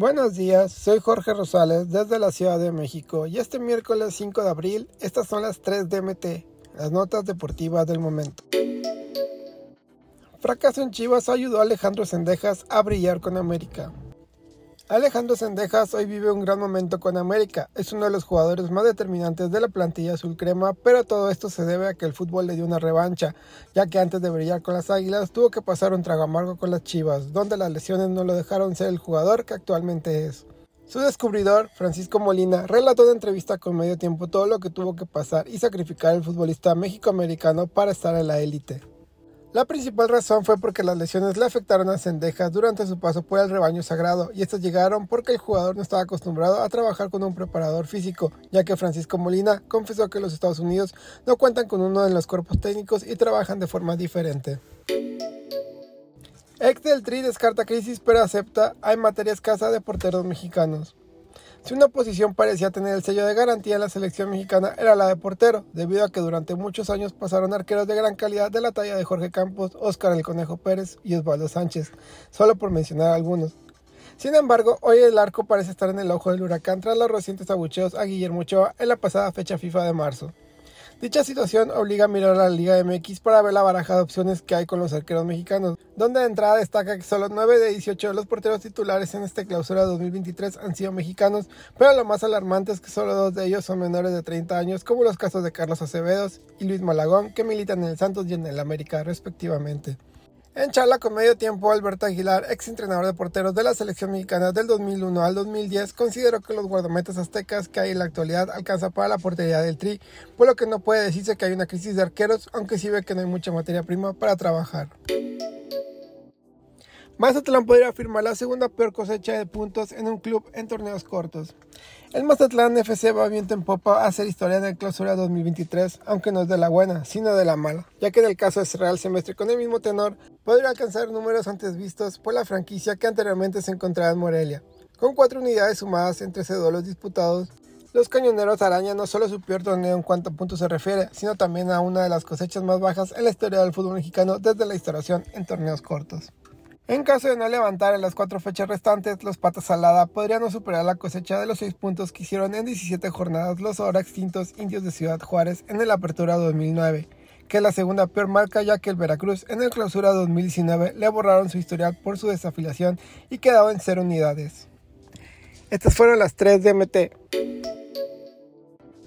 Buenos días, soy Jorge Rosales desde la Ciudad de México y este miércoles 5 de abril estas son las 3 DMT, las notas deportivas del momento. Fracaso en Chivas ayudó a Alejandro Sendejas a brillar con América. Alejandro Sendejas hoy vive un gran momento con América. Es uno de los jugadores más determinantes de la plantilla azul crema, pero todo esto se debe a que el fútbol le dio una revancha, ya que antes de brillar con las Águilas tuvo que pasar un trago amargo con las Chivas, donde las lesiones no lo dejaron ser el jugador que actualmente es. Su descubridor, Francisco Molina, relató en entrevista con Medio Tiempo todo lo que tuvo que pasar y sacrificar el futbolista mexicoamericano para estar en la élite. La principal razón fue porque las lesiones le afectaron a Sendejas durante su paso por el rebaño sagrado y estas llegaron porque el jugador no estaba acostumbrado a trabajar con un preparador físico, ya que Francisco Molina confesó que los Estados Unidos no cuentan con uno de los cuerpos técnicos y trabajan de forma diferente. Ex del Tri descarta crisis pero acepta hay materia escasa de porteros mexicanos. Si una posición parecía tener el sello de garantía en la selección mexicana era la de portero, debido a que durante muchos años pasaron arqueros de gran calidad de la talla de Jorge Campos, Óscar el Conejo Pérez y Osvaldo Sánchez, solo por mencionar algunos. Sin embargo, hoy el arco parece estar en el ojo del huracán tras los recientes abucheos a Guillermo Ochoa en la pasada fecha FIFA de marzo. Dicha situación obliga a mirar a la Liga MX para ver la baraja de opciones que hay con los arqueros mexicanos, donde de entrada destaca que solo 9 de 18 de los porteros titulares en esta clausura 2023 han sido mexicanos, pero lo más alarmante es que solo dos de ellos son menores de 30 años, como los casos de Carlos Acevedos y Luis Malagón, que militan en el Santos y en el América respectivamente. En charla con medio tiempo, Alberto Aguilar, ex entrenador de porteros de la selección mexicana del 2001 al 2010, consideró que los guardametas aztecas que hay en la actualidad alcanza para la portería del Tri, por lo que no puede decirse que hay una crisis de arqueros, aunque sí ve que no hay mucha materia prima para trabajar. Mazatlán podría firmar la segunda peor cosecha de puntos en un club en torneos cortos. El Mazatlán FC va viento en popa a hacer historia en el clausura 2023, aunque no es de la buena, sino de la mala, ya que en el caso de cerrar el semestre con el mismo tenor, podría alcanzar números antes vistos por la franquicia que anteriormente se encontraba en Morelia. Con cuatro unidades sumadas entre 13 duelos disputados, los cañoneros arañan no solo su peor torneo en cuanto a puntos se refiere, sino también a una de las cosechas más bajas en la historia del fútbol mexicano desde la instalación en torneos cortos. En caso de no levantar en las cuatro fechas restantes, los patas salada podrían no superar la cosecha de los seis puntos que hicieron en 17 jornadas los ahora extintos indios de Ciudad Juárez en el Apertura 2009, que es la segunda peor marca ya que el Veracruz en el Clausura 2019 le borraron su historial por su desafiliación y quedaba en cero unidades. Estas fueron las tres DMT.